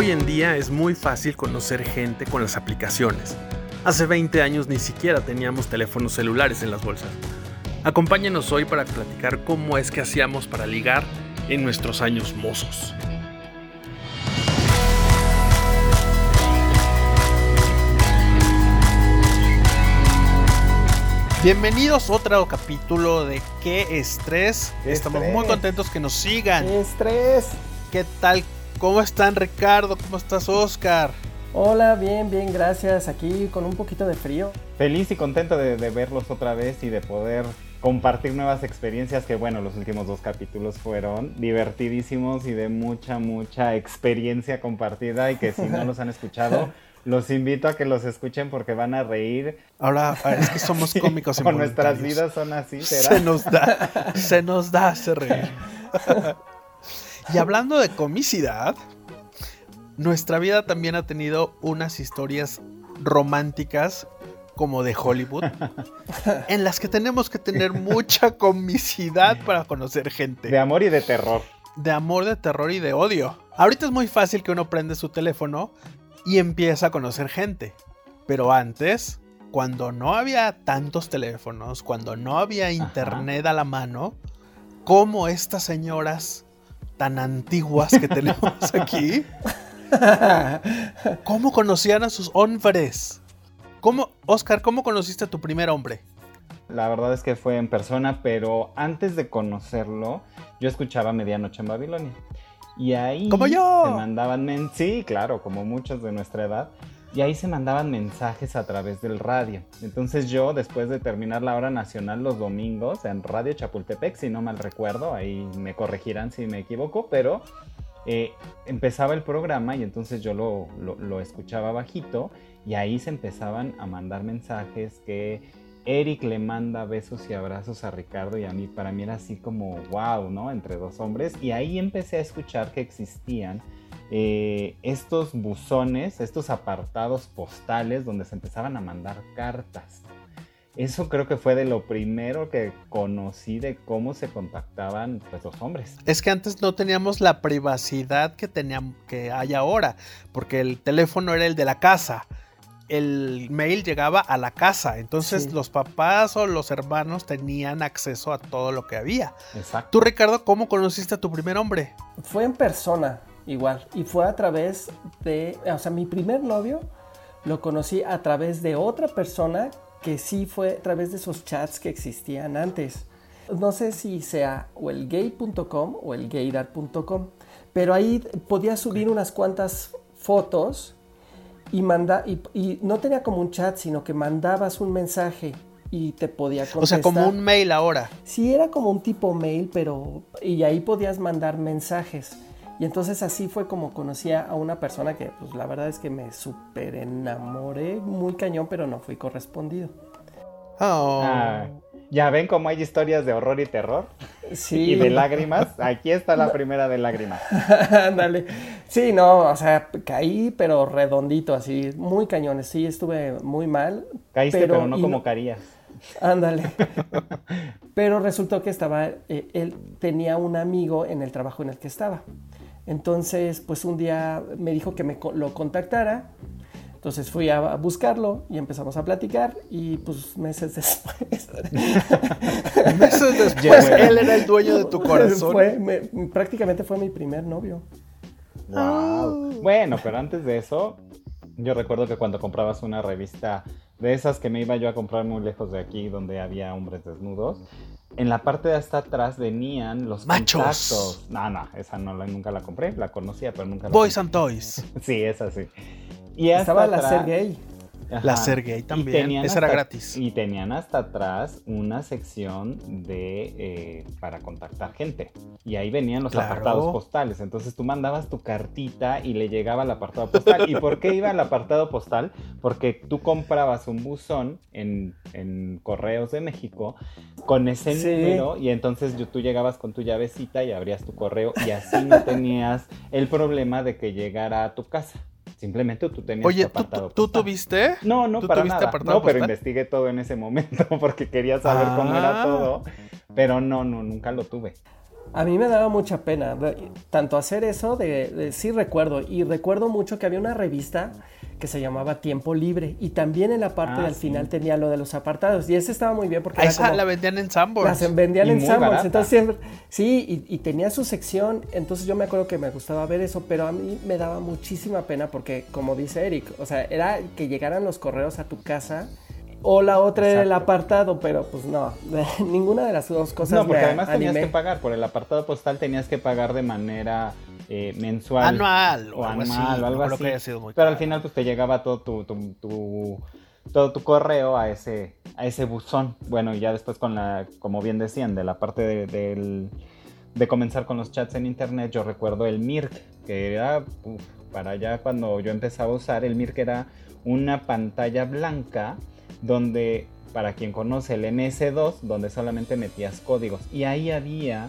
Hoy en día es muy fácil conocer gente con las aplicaciones. Hace 20 años ni siquiera teníamos teléfonos celulares en las bolsas. Acompáñenos hoy para platicar cómo es que hacíamos para ligar en nuestros años mozos. Bienvenidos a otro capítulo de Qué estrés. Estamos muy contentos que nos sigan. ¡Qué estrés! ¿Qué tal? ¿Cómo están Ricardo? ¿Cómo estás Oscar? Hola, bien, bien, gracias. Aquí con un poquito de frío. Feliz y contento de, verlos otra vez y de poder compartir nuevas experiencias que bueno, los últimos dos capítulos fueron divertidísimos y de mucha, mucha experiencia compartida y que si no los han escuchado... Los invito a que los escuchen porque van a reír. Ahora, es que somos cómicos. Con nuestras vidas son así, Se nos da, se nos da hacer reír. y hablando de comicidad, nuestra vida también ha tenido unas historias románticas como de Hollywood, en las que tenemos que tener mucha comicidad para conocer gente. De amor y de terror. De amor, de terror y de odio. Ahorita es muy fácil que uno prende su teléfono y empieza a conocer gente. Pero antes, cuando no había tantos teléfonos, cuando no había internet a la mano, como estas señoras tan antiguas que tenemos aquí, ¿cómo conocían a sus hombres? ¿Cómo, Oscar, cómo conociste a tu primer hombre? La verdad es que fue en persona, pero antes de conocerlo, yo escuchaba Medianoche en Babilonia. Y ahí como yo. se mandaban, sí, claro, como muchos de nuestra edad, y ahí se mandaban mensajes a través del radio. Entonces yo, después de terminar la hora nacional los domingos en Radio Chapultepec, si no mal recuerdo, ahí me corregirán si me equivoco, pero eh, empezaba el programa y entonces yo lo, lo escuchaba bajito y ahí se empezaban a mandar mensajes que Eric le manda besos y abrazos a Ricardo y a mí. Para mí era así como wow, ¿no? Entre dos hombres. Y ahí empecé a escuchar que existían eh, estos buzones, estos apartados postales donde se empezaban a mandar cartas. Eso creo que fue de lo primero que conocí de cómo se contactaban pues, los hombres. Es que antes no teníamos la privacidad que, teníamos, que hay ahora, porque el teléfono era el de la casa el mail llegaba a la casa. Entonces los papás o los hermanos tenían acceso a todo lo que había. Exacto. Tú, Ricardo, ¿cómo conociste a tu primer hombre? Fue en persona, igual. Y fue a través de. O sea, mi primer novio lo conocí a través de otra persona que sí fue a través de esos chats que existían antes. No sé si sea o el gay.com o el gaydar.com, pero ahí podía subir unas cuantas fotos y, manda, y, no tenía como un chat, sino que mandabas un mensaje y te podía contestar. O sea, como un mail ahora. Sí, era como un tipo mail, pero... Y ahí podías mandar mensajes. Y entonces así fue como conocí a una persona que, pues la verdad es que me súper enamoré, muy cañón, pero no fui correspondido. Oh. Ah. Ya ven cómo hay historias de horror y terror. Sí. Y de lágrimas. Aquí está la primera de lágrimas. Ándale. sí, no, o sea, caí, pero redondito, así, muy cañones. Sí, estuve muy mal. Caíste, pero, no como carías. Ándale. pero resultó que estaba, eh, él tenía un amigo en el trabajo en el que estaba. Entonces, pues un día me dijo que me lo contactara entonces fui a buscarlo y empezamos a platicar y pues meses después... meses después él era el dueño de tu corazón. prácticamente fue mi primer novio. Wow. Bueno, pero antes de eso, yo recuerdo que cuando comprabas una revista de esas que me iba yo a comprar muy lejos de aquí, donde había hombres desnudos, en la parte de hasta atrás venían los Machos. contactos. No, no, esa no la, nunca la compré, la conocía, pero nunca la Boys and Toys. sí, esa sí. Y Estaba la ser gay. La ser gay también. Esa era gratis. Y tenían hasta atrás una sección de eh, para contactar gente. Y ahí venían los apartados postales. Entonces tú mandabas tu cartita y le llegaba al apartado postal. ¿Y por qué iba al apartado postal? Porque tú comprabas un buzón en, Correos de México con ese número. Y entonces tú llegabas con tu llavecita y abrías tu correo. Y así no tenías el problema de que llegara a tu casa. Simplemente tú tenías Oye, apartado ¿tú, ¿tú tuviste? No, no, para nada. No, pero investigué todo en ese momento porque quería saber cómo era ah. todo. Pero no, no, nunca lo tuve. A mí me daba mucha pena, tanto hacer eso, de, sí recuerdo, y recuerdo mucho que había una revista que se llamaba Tiempo Libre y también en la parte ah, del final tenía lo de los apartados y ese estaba muy bien porque... Esa la vendían en Sanborns. La vendían en Sanborns, entonces siempre... Sí, y, tenía su sección, entonces yo me acuerdo que me gustaba ver eso, pero a mí me daba muchísima pena porque, como dice Eric, o sea, era que llegaran los correos a tu casa o la otra era el apartado, pero pues no, ninguna de las dos cosas. No, porque además tenías que pagar, por el apartado postal tenías que pagar de manera eh, mensual. Anual o, anual o algo así. pero al final pues te llegaba todo tu, todo tu correo a ese, a ese buzón. Bueno, y ya después con la, como bien decían, de la parte de, de comenzar con los chats en internet, yo recuerdo el MIRC, que era, para allá cuando yo empezaba a usar, el MIRC era una pantalla blanca donde, para quien conoce el MS2, donde solamente metías códigos. Y ahí había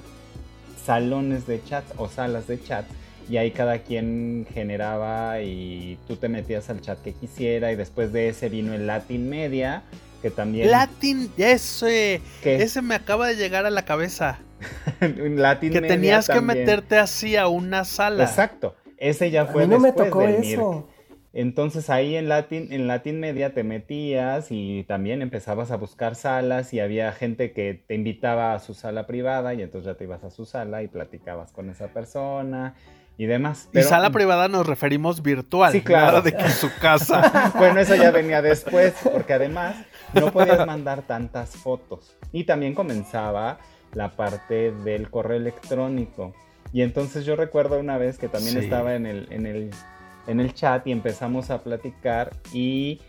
salones de chat o salas de chat y ahí cada quien generaba y tú te metías al chat que quisiera y después de ese vino el Latin Media que también Latin ese ese me acaba de llegar a la cabeza. Latin que tenías que meterte así a una sala. Exacto ese ya fue a mí no me tocó eso entonces ahí en Latin, en Latin Media te metías y también empezabas a buscar salas y había gente que te invitaba a su sala privada y entonces ya te ibas a su sala y platicabas con esa persona y demás. y sala privada nos referimos virtual, sí, claro. de que su casa. bueno, eso ya venía después, porque además no podías mandar tantas fotos. Y también comenzaba la parte del correo electrónico. Y entonces yo recuerdo una vez que también estaba en el, en el en el chat y empezamos a platicar y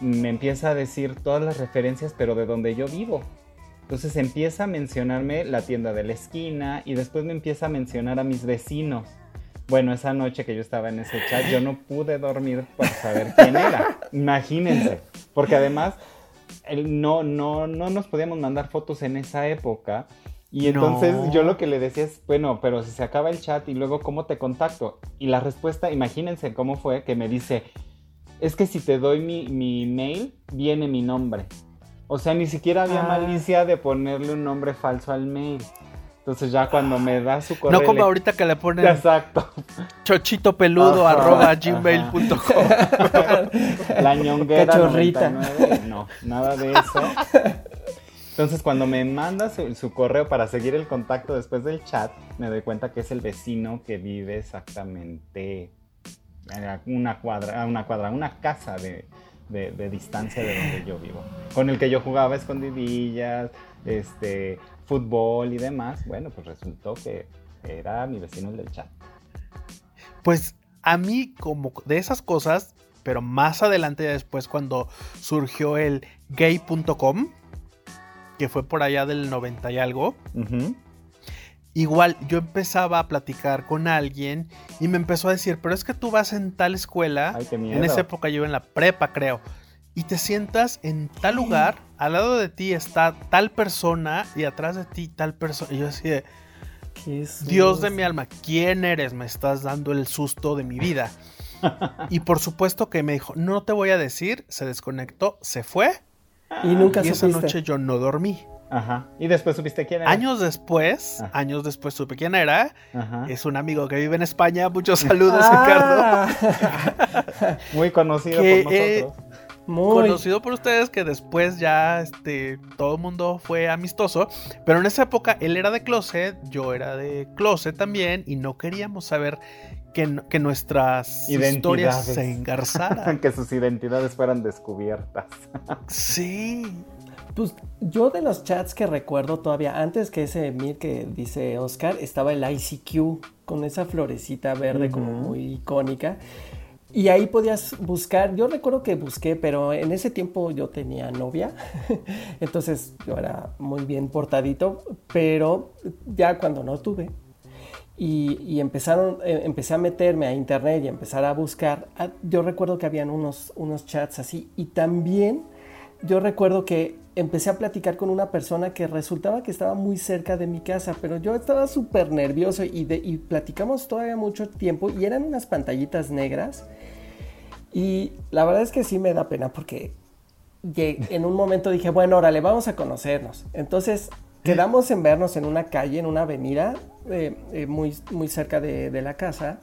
me empieza a decir todas las referencias, pero de donde yo vivo. Entonces empieza a mencionarme la tienda de la esquina y después me empieza a mencionar a mis vecinos. Bueno, esa noche que yo estaba en ese chat, yo no pude dormir para saber quién era. Imagínense. Porque además, no, no, no nos podíamos mandar fotos en esa época. Y entonces yo lo que le decía es, bueno, pero si se acaba el chat y luego cómo te contacto. Y la respuesta, imagínense cómo fue, que me dice, es que si te doy mi, mi mail, viene mi nombre. O sea, ni siquiera había ah. malicia de ponerle un nombre falso al mail. Entonces ya cuando me da su correo... No como ahorita que le ponen... Exacto. Chochito peludo arroba gmail.com. La ñonguera Cachorrita. No, nada de eso. Entonces, cuando me manda su, correo para seguir el contacto después del chat, me doy cuenta que es el vecino que vive exactamente a una cuadra, a una cuadra, una casa de, distancia de donde yo vivo. Con el que yo jugaba escondidillas, este, fútbol y demás. Bueno, pues resultó que era mi vecino del chat. Pues a mí, como de esas cosas, pero más adelante después, cuando surgió el gay.com que fue por allá del 90 y algo. Igual yo empezaba a platicar con alguien y me empezó a decir, pero es que tú vas en tal escuela, en esa época yo en la prepa creo, y te sientas en tal lugar, al lado de ti está tal persona y atrás de ti tal persona. Y yo así de, Dios de mi alma, ¿quién eres? Me estás dando el susto de mi vida. y por supuesto que me dijo, no te voy a decir, se desconectó, se fue y nunca y esa noche yo no dormí. Ajá. ¿Y después supiste quién era? Años después, ah. años después supe quién era. Ajá. Es un amigo que vive en España. Muchos saludos, ah. Ricardo. Muy conocido por nosotros. Muy. Conocido por ustedes que después ya este, todo el mundo fue amistoso. Pero en esa época él era de closet, yo era de closet también. Y no queríamos saber que, que nuestras historias se engarzaran. que sus identidades fueran descubiertas. sí. Pues yo de los chats que recuerdo todavía, antes que ese Mir que dice Oscar, estaba el ICQ con esa florecita verde como muy icónica. Y ahí podías buscar, yo recuerdo que busqué, pero en ese tiempo yo tenía novia, entonces yo era muy bien portadito, pero ya cuando no tuve, y, empezaron, eh, empecé a meterme a internet y empezar a buscar. Ah, yo recuerdo que habían unos, unos chats así y también yo recuerdo que empecé a platicar con una persona que resultaba que estaba muy cerca de mi casa, pero yo estaba súper nervioso y, y platicamos todavía mucho tiempo y eran unas pantallitas negras y la verdad es que sí me da pena porque en un momento dije, bueno, órale, vamos a conocernos. Entonces quedamos en vernos en una calle, en una avenida, eh, eh, muy, muy cerca de, la casa.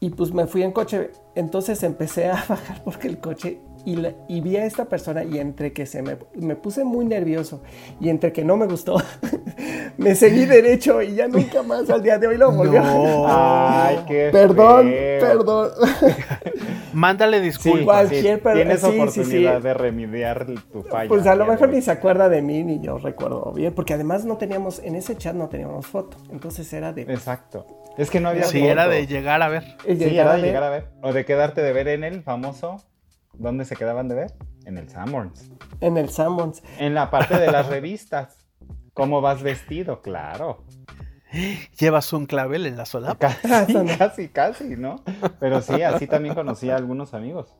Y pues me fui en coche. Entonces empecé a bajar porque el coche y, y vi a esta persona y entre que se me, me puse muy nervioso y entre que no me gustó, me seguí derecho y ya nunca más al día de hoy lo volví a No. Ay, qué Perdón, feo. perdón. Mándale Sí, disculpas. Cualquier sí, per- Tienes sí, sí, oportunidad sí. de remediar tu falla. Pues a lo mejor ni se acuerda de mí ni yo recuerdo bien, porque además no teníamos, en ese chat no teníamos foto, entonces era de... Exacto. Es que no había Sí, era foto. de llegar a ver. Sí, era de ver- llegar a ver. O de quedarte de ver en el famoso. ¿Dónde se quedaban de ver? En el Sanborns. En el Sammons. En la parte de las revistas. ¿Cómo vas vestido? Claro. Llevas un clavel en la solapa. Casi, no. casi, casi, ¿no? Pero sí, así también conocí a algunos amigos.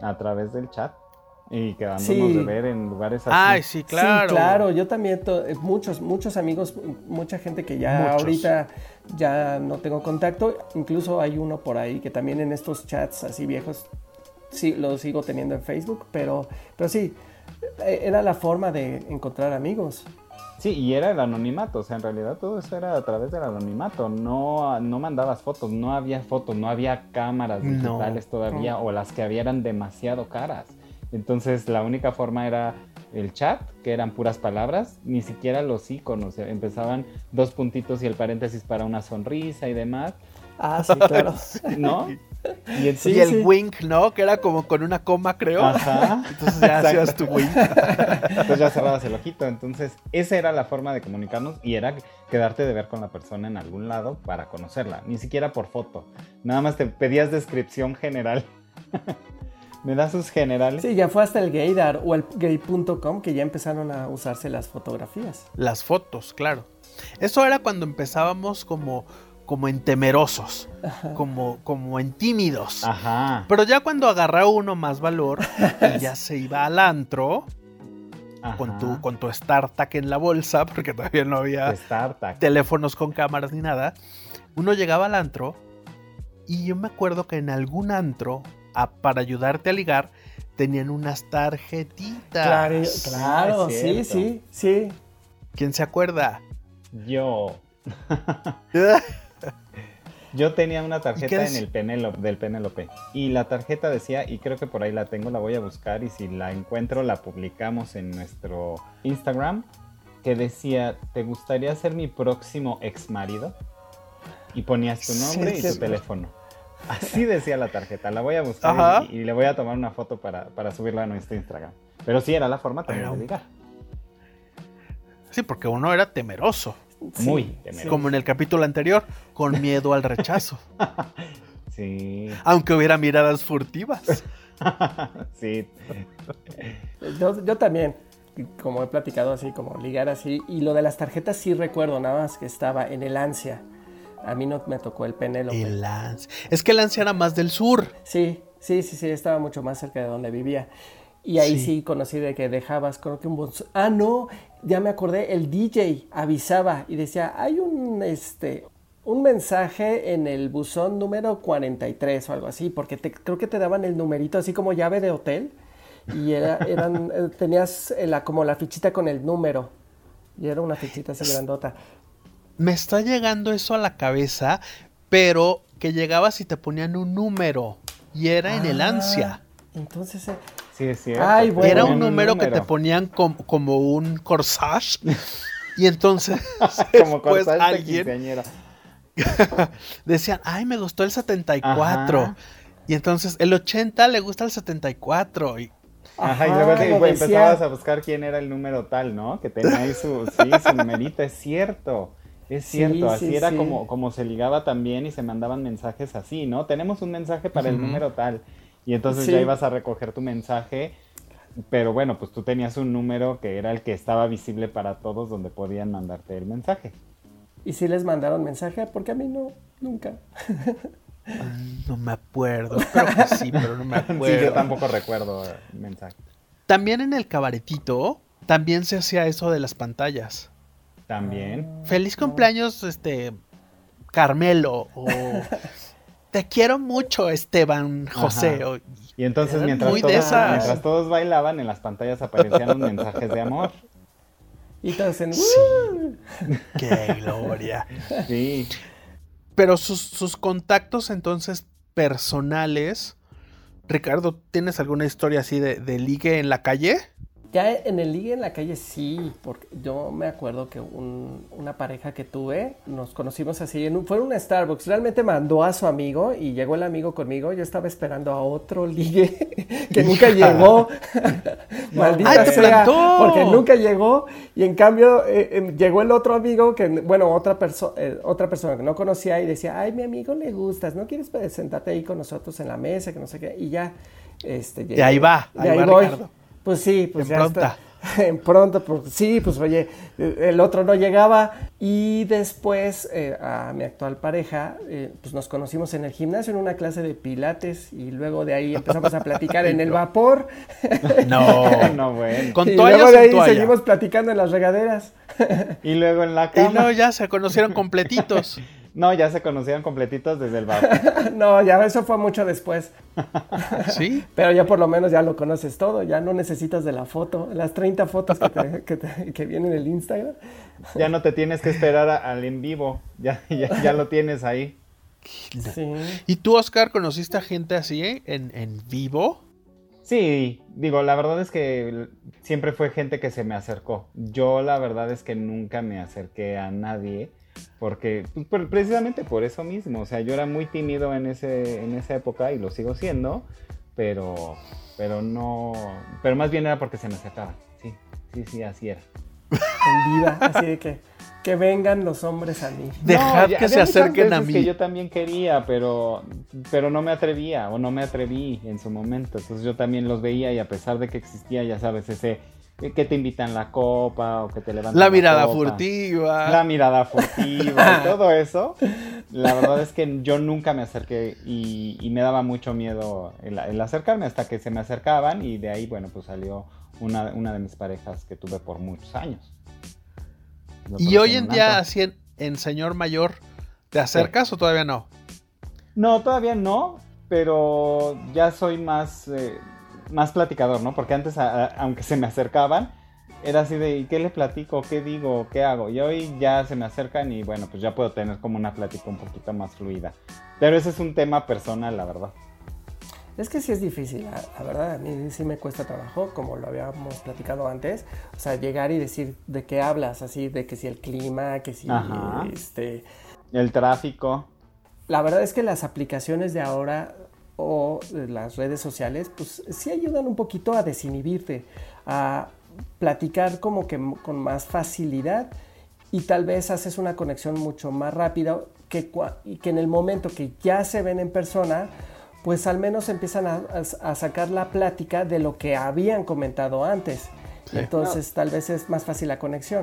A través del chat. Y quedándonos Sí. de ver en lugares así. Ay, sí, claro. Sí, claro, yo también, eh, muchos, muchos amigos, mucha gente que ya Muchos. ahorita ya no tengo contacto, incluso hay uno por ahí que también en estos chats así viejos, sí, lo sigo teniendo en Facebook, pero, pero sí, eh, era la forma de encontrar amigos. Sí, y era el anonimato, o sea, en realidad todo eso era a través del anonimato, no, no mandabas fotos, no había fotos, no había cámaras No. digitales todavía, o las que había eran demasiado caras. Entonces la única forma era el chat, que eran puras palabras, ni siquiera los iconos, empezaban dos puntitos y el paréntesis para una sonrisa y demás, Ah, sí, claro. ¿no? Y el sí. wink, ¿no? Que era como con una coma, creo. Ajá. Entonces ya Exacto. hacías tu wink. Entonces ya cerrabas el ojito. Entonces, esa era la forma de comunicarnos y era quedarte de ver con la persona en algún lado para conocerla. Ni siquiera por foto. Nada más te pedías descripción general. ¿Me das sus generales? Sí, ya fue hasta el gaydar o el gay.com que ya empezaron a usarse las fotografías. Las fotos, claro. Eso era cuando empezábamos como, como en temerosos, como, como en tímidos. Ajá. Pero ya cuando agarraba uno más valor y ya se iba al antro con tu, con tu StarTAC en la bolsa, porque todavía no había teléfonos con cámaras ni nada, uno llegaba al antro y yo me acuerdo que en algún antro, a- para ayudarte a ligar, tenían unas tarjetitas. Claro, claro, es sí, sí, sí. ¿Quién se acuerda? Yo. Yo tenía una ¿Y qué tarjeta en el Penélope, del Penélope. Y la tarjeta decía, y creo que por ahí la tengo, la voy a buscar y si la encuentro la publicamos en nuestro Instagram, que decía, ¿te gustaría ser mi próximo ex marido? Y ponías tu nombre Sí, y sí. tu teléfono. Así decía la tarjeta, la voy a buscar y, y le voy a tomar una foto para, para subirla a nuestro Instagram. Pero sí era la forma también Pero- de ligar. Sí, porque uno era temeroso, sí, Muy temeroso. como en el capítulo anterior, con miedo al rechazo, Sí, aunque hubiera miradas furtivas. sí. Yo, yo también, como he platicado así, como ligar así. Y lo de las tarjetas sí recuerdo, nada más que estaba en el ansia. A mí no me tocó el Penélope. El Lance. Es que el Lance era más del sur. Sí, sí, sí, sí, estaba mucho más cerca de donde vivía. Y ahí Sí. sí, conocí de que dejabas, creo que un buzón. Ah, no, ya me acordé, el DJ avisaba y decía, hay un, este, un mensaje en el buzón número 43 o algo así, porque te- creo que te daban el numerito así como llave de hotel y era, eran, eh, tenías eh, la, como la fichita con el número y era una fichita así grandota. Me está llegando eso a la cabeza, pero que llegabas y te ponían un número. Y era en el Ah, ansia. Entonces, eh, Sí, es cierto. Ay, bueno. Era un número, que te ponían com- como un corsage. Y entonces Como después corsage de alguien decían, ay, me gustó el 74. Ajá. Y entonces el 80 le gusta el 74. Y Ajá, y Ajá, luego te- pues, empezabas a buscar quién era el número tal, ¿no? Que tenía ahí su, sí, su numerito, es cierto. Es Sí, cierto, así sí, era sí. Como, como se ligaba también y se mandaban mensajes así, ¿no? Tenemos un mensaje para el número tal. Y entonces Sí. ya ibas a recoger tu mensaje, pero bueno, pues tú tenías un número que era el que estaba visible para todos donde podían mandarte el mensaje. y si les mandaron mensaje, porque a mí no, nunca. no me acuerdo. Creo que sí, pero no me Sí, acuerdo. yo tampoco recuerdo el mensaje. También en el cabaretito, también se hacía eso de las pantallas. También. Feliz cumpleaños, este, Carmelo. O te quiero mucho, Esteban José. O- Y entonces mientras muy de todos, esas. mientras todos bailaban, en las pantallas aparecían los mensajes de amor. Y todos en... Sí. ¡Qué gloria! Sí. Pero sus, sus contactos entonces personales. Ricardo, ¿tienes alguna historia así de, de ligue en la calle? Ya en el ligue en la calle sí, porque yo me acuerdo que un- una pareja que tuve, nos conocimos así, en un- fue en un Starbucks, realmente mandó a su amigo y llegó el amigo conmigo, yo estaba esperando a otro ligue que nunca llegó, maldita ¡Ay, te sea, plantó! porque nunca llegó y en cambio eh, eh, llegó el otro amigo que, bueno, otra, perso- eh, otra persona que no conocía y decía, ay, mi amigo le gustas, ¿no quieres pues, sentarte ahí con nosotros en la mesa, que no sé qué? Y ya, este, De ahí va, de ahí ahí va voy. Ricardo. Pues sí, pues En ya pronta. está. En pronto, pues sí, pues oye, el otro no llegaba y después eh, a mi actual pareja, eh, pues nos conocimos en el gimnasio en una clase de pilates y luego de ahí empezamos a platicar en el vapor No. no, bueno. ¿Con y luego de ahí toalla? seguimos platicando en las regaderas. Y luego en la Y luego cama. ya se conocieron completitos. No, ya se conocían completitos desde el bar. no, ya eso fue mucho después, ¿Sí? pero ya por lo menos ya lo conoces todo, ya no necesitas de la foto, las 30 fotos que, te- que te- que vienen en el Instagram. Ya no te tienes que esperar a- al en vivo. Ya, ya, ya lo tienes ahí. Sí. ¿Y tú, Oscar, conociste a gente así eh, en, en vivo? Sí, digo, la verdad es que siempre fue gente que se me acercó. Yo la verdad es que nunca me acerqué a nadie porque pues, por- precisamente por eso mismo, o sea, yo era muy tímido en ese en esa época y lo sigo siendo, pero pero no, pero más bien era porque se me acercaban. Sí, sí, sí, así era. en vida, así de que, que vengan los hombres a mí. Dejad ya que se acerquen a mí. que yo también quería, pero, pero no me atrevía o no me atreví en su momento. Entonces yo también los veía y a pesar de que existía, ya sabes, ese que te invitan la copa o que te levantan La mirada copa, furtiva. La mirada furtiva y todo eso. La verdad es que yo nunca me acerqué y, y me daba mucho miedo el, el acercarme hasta que se me acercaban y de ahí, bueno, pues salió una, una de mis parejas que tuve por muchos años. Y hoy en día, así en, en señor mayor, ¿te acercas o todavía no? No, todavía no, pero ya soy más, eh, más platicador, ¿no? Porque antes, a- a- aunque se me acercaban, era así de, ¿y qué le platico? ¿Qué digo? ¿Qué hago? Y hoy ya se me acercan y bueno, pues ya puedo tener como una plática un poquito más fluida. Pero ese es un tema personal, la verdad. Es que sí es difícil, la, la verdad, a mí sí me cuesta trabajo, como lo habíamos platicado antes. O sea, llegar y decir de qué hablas, así, de que si el clima, que si Ajá. este. El tráfico. La verdad es que las aplicaciones de ahora o las redes sociales, pues sí ayudan un poquito a desinhibirte, a platicar como que con más facilidad y tal vez haces una conexión mucho más rápida que, que en el momento que ya se ven en persona, pues al menos empiezan a, a- a sacar la plática de lo que habían comentado antes. Sí. Entonces tal vez es más fácil la conexión.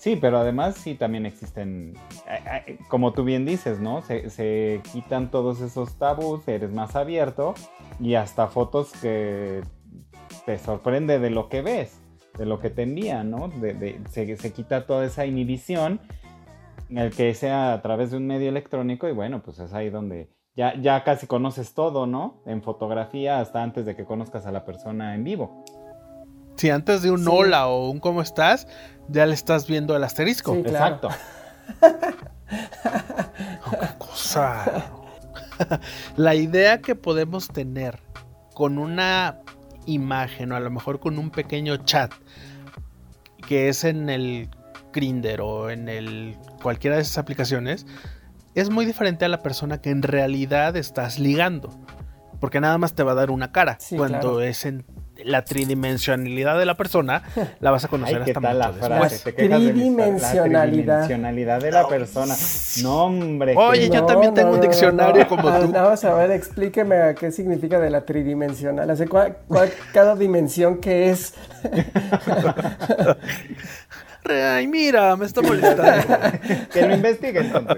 Sí, pero además sí también existen, eh, eh, como tú bien dices, ¿no? Se, se quitan todos esos tabús, eres más abierto y hasta fotos que te sorprende de lo que ves, de lo que te envían, ¿no? De- de- se, se quita toda esa inhibición, el que sea a través de un medio electrónico y bueno, pues es ahí donde ya, ya casi conoces todo, ¿no? En fotografía hasta antes de que conozcas a la persona en vivo. Si antes de un Sí. hola o un cómo estás, ya le estás viendo el asterisco. Sí. Claro. Exacto. cosa. la idea que podemos tener con una imagen o a lo mejor con un pequeño chat que es en el Grinder o en el cualquiera de esas aplicaciones es muy diferente a la persona que en realidad estás ligando. Porque nada más te va a dar una cara. Sí, Cuando claro. es en la tridimensionalidad de la persona, la vas a conocer Ay, ¿qué hasta tal la frase? después. Te quejas de Tridimensionalidad. La tridimensionalidad de la persona. No, hombre. Oye, que- yo también tengo un diccionario como Ah, tú. Vamos a ver, explíqueme qué significa de la tridimensional. Sea, cuál- cuál- cada dimensión que es. Ay, mira, me está molestando. que lo investigue entonces.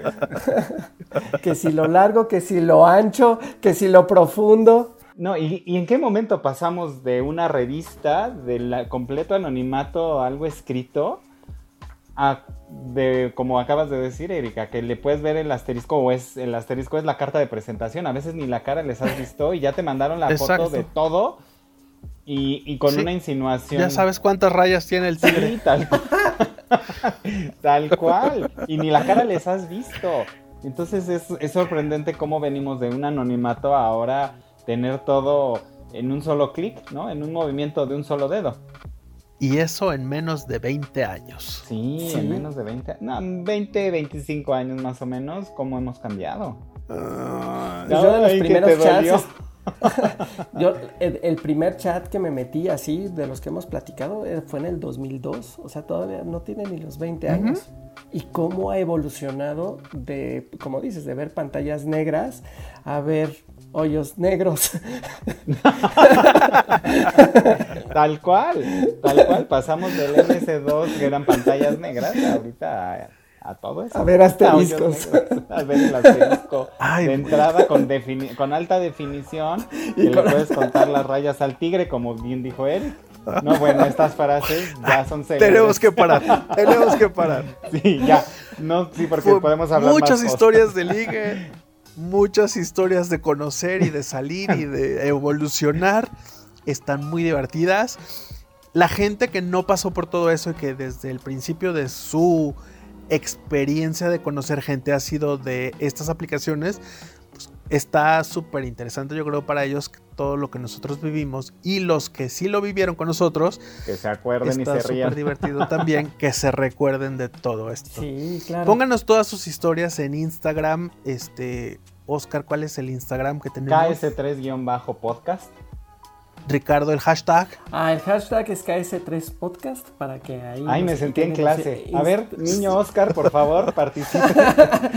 Que si lo largo, que si lo ancho, que si lo profundo. No, ¿y, y en qué momento pasamos de una revista, del completo anonimato a algo escrito, a de, como acabas de decir, Erika, que le puedes ver el asterisco o es el asterisco es la carta de presentación. A veces ni la cara les has visto y ya te mandaron la Exacto. foto de todo y, y con Sí. una insinuación. Ya sabes cuántas rayas tiene el tigre. Sí, tal cual. Tal cual. Y ni la cara les has visto. Entonces es, es sorprendente cómo venimos de un anonimato a ahora tener todo en un solo clic, ¿no? En un movimiento de un solo dedo. Y eso en menos de 20 años. Sí, Sí. en menos de 20, no, 20, 25 años más o menos, cómo hemos cambiado. Ah, Yo de los primeros chats. Yo, el, el primer chat que me metí así, de los que hemos platicado, eh, fue en el 2002. O sea, todavía no tiene ni los 20 años. Y cómo ha evolucionado de, como dices, de ver pantallas negras a ver hoyos negros. Tal cual, tal cual. Pasamos del MS2, que eran pantallas negras, ahorita a, a todo eso. A ver asteriscos. A ver el asterisco. Ay, de entrada con, defini- con alta definición, que le puedes contar las rayas al tigre, como bien dijo Eric. No, bueno, estas frases ya son célebres. tenemos que parar, tenemos que parar. Sí, ya. No, sí, porque Fue podemos hablar muchas más cosas. historias de ligue, muchas historias de conocer y de salir y de evolucionar. Están muy divertidas. La gente que no pasó por todo eso y que desde el principio de su experiencia de conocer gente ha sido de estas aplicaciones, pues, está súper interesante yo creo para ellos todo lo que nosotros vivimos y los que sí lo vivieron con nosotros, Que se acuerden y se rían. divertido también que se recuerden de todo esto. Sí, claro. Pónganos todas sus historias en Instagram. Este, Oscar, ¿cuál es el Instagram que tenemos? KS3-podcast. Ricardo, el hashtag. Ah, el hashtag es KS3Podcast para que ahí. Ay, me sentí en clase. A ver, niño Oscar, por favor, participe.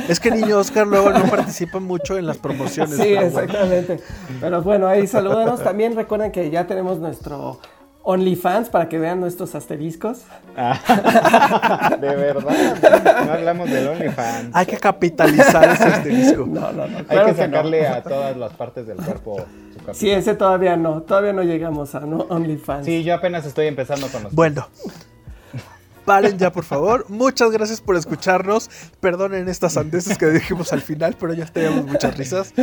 Es que niño Oscar luego no participa mucho en las promociones. Sí, bueno. exactamente. Pero bueno, ahí salúdanos. También recuerden que ya tenemos nuestro OnlyFans para que vean nuestros asteriscos. Ah, de verdad. No hablamos del OnlyFans. Hay que capitalizar ese asterisco. No, no, no. Hay claro que que no. sacarle a todas las partes del cuerpo capital. Sí, ese todavía no. Todavía no llegamos a no OnlyFans. Sí, yo apenas estoy empezando con los. Bueno. Paren ya, por favor. Muchas gracias por escucharnos. Perdonen estas sandeces que dijimos al final, pero ya teníamos muchas risas.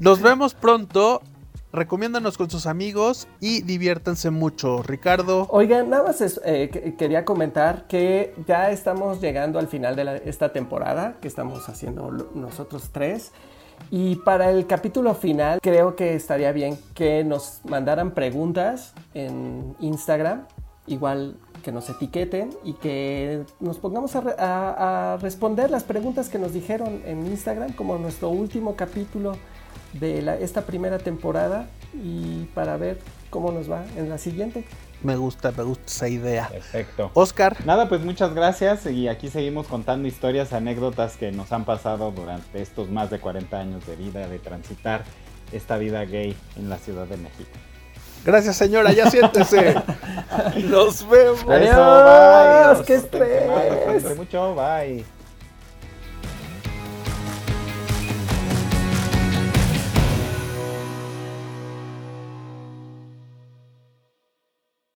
Nos vemos pronto. Recomiéndanos con sus amigos y diviértanse mucho. Ricardo, Oigan, nada más es- eh, que- quería comentar que ya estamos llegando al final de la- esta temporada que estamos haciendo nosotros tres. Y para el capítulo final creo que estaría bien que nos mandaran preguntas en Instagram, igual que nos etiqueten y que nos pongamos a, re- a- a responder las preguntas que nos dijeron en Instagram como nuestro último capítulo de esta primera temporada y para ver cómo nos va en la siguiente. Me gusta, me gusta esa idea. Perfecto. Oscar, Nada, pues muchas gracias y aquí seguimos contando historias, anécdotas que nos han pasado durante estos más de 40 años de vida, de transitar esta vida gay en la Ciudad de México. gracias señora, ya siéntese. Nos vemos. Adiós, Eso, bye. qué estrés. mucho, bye.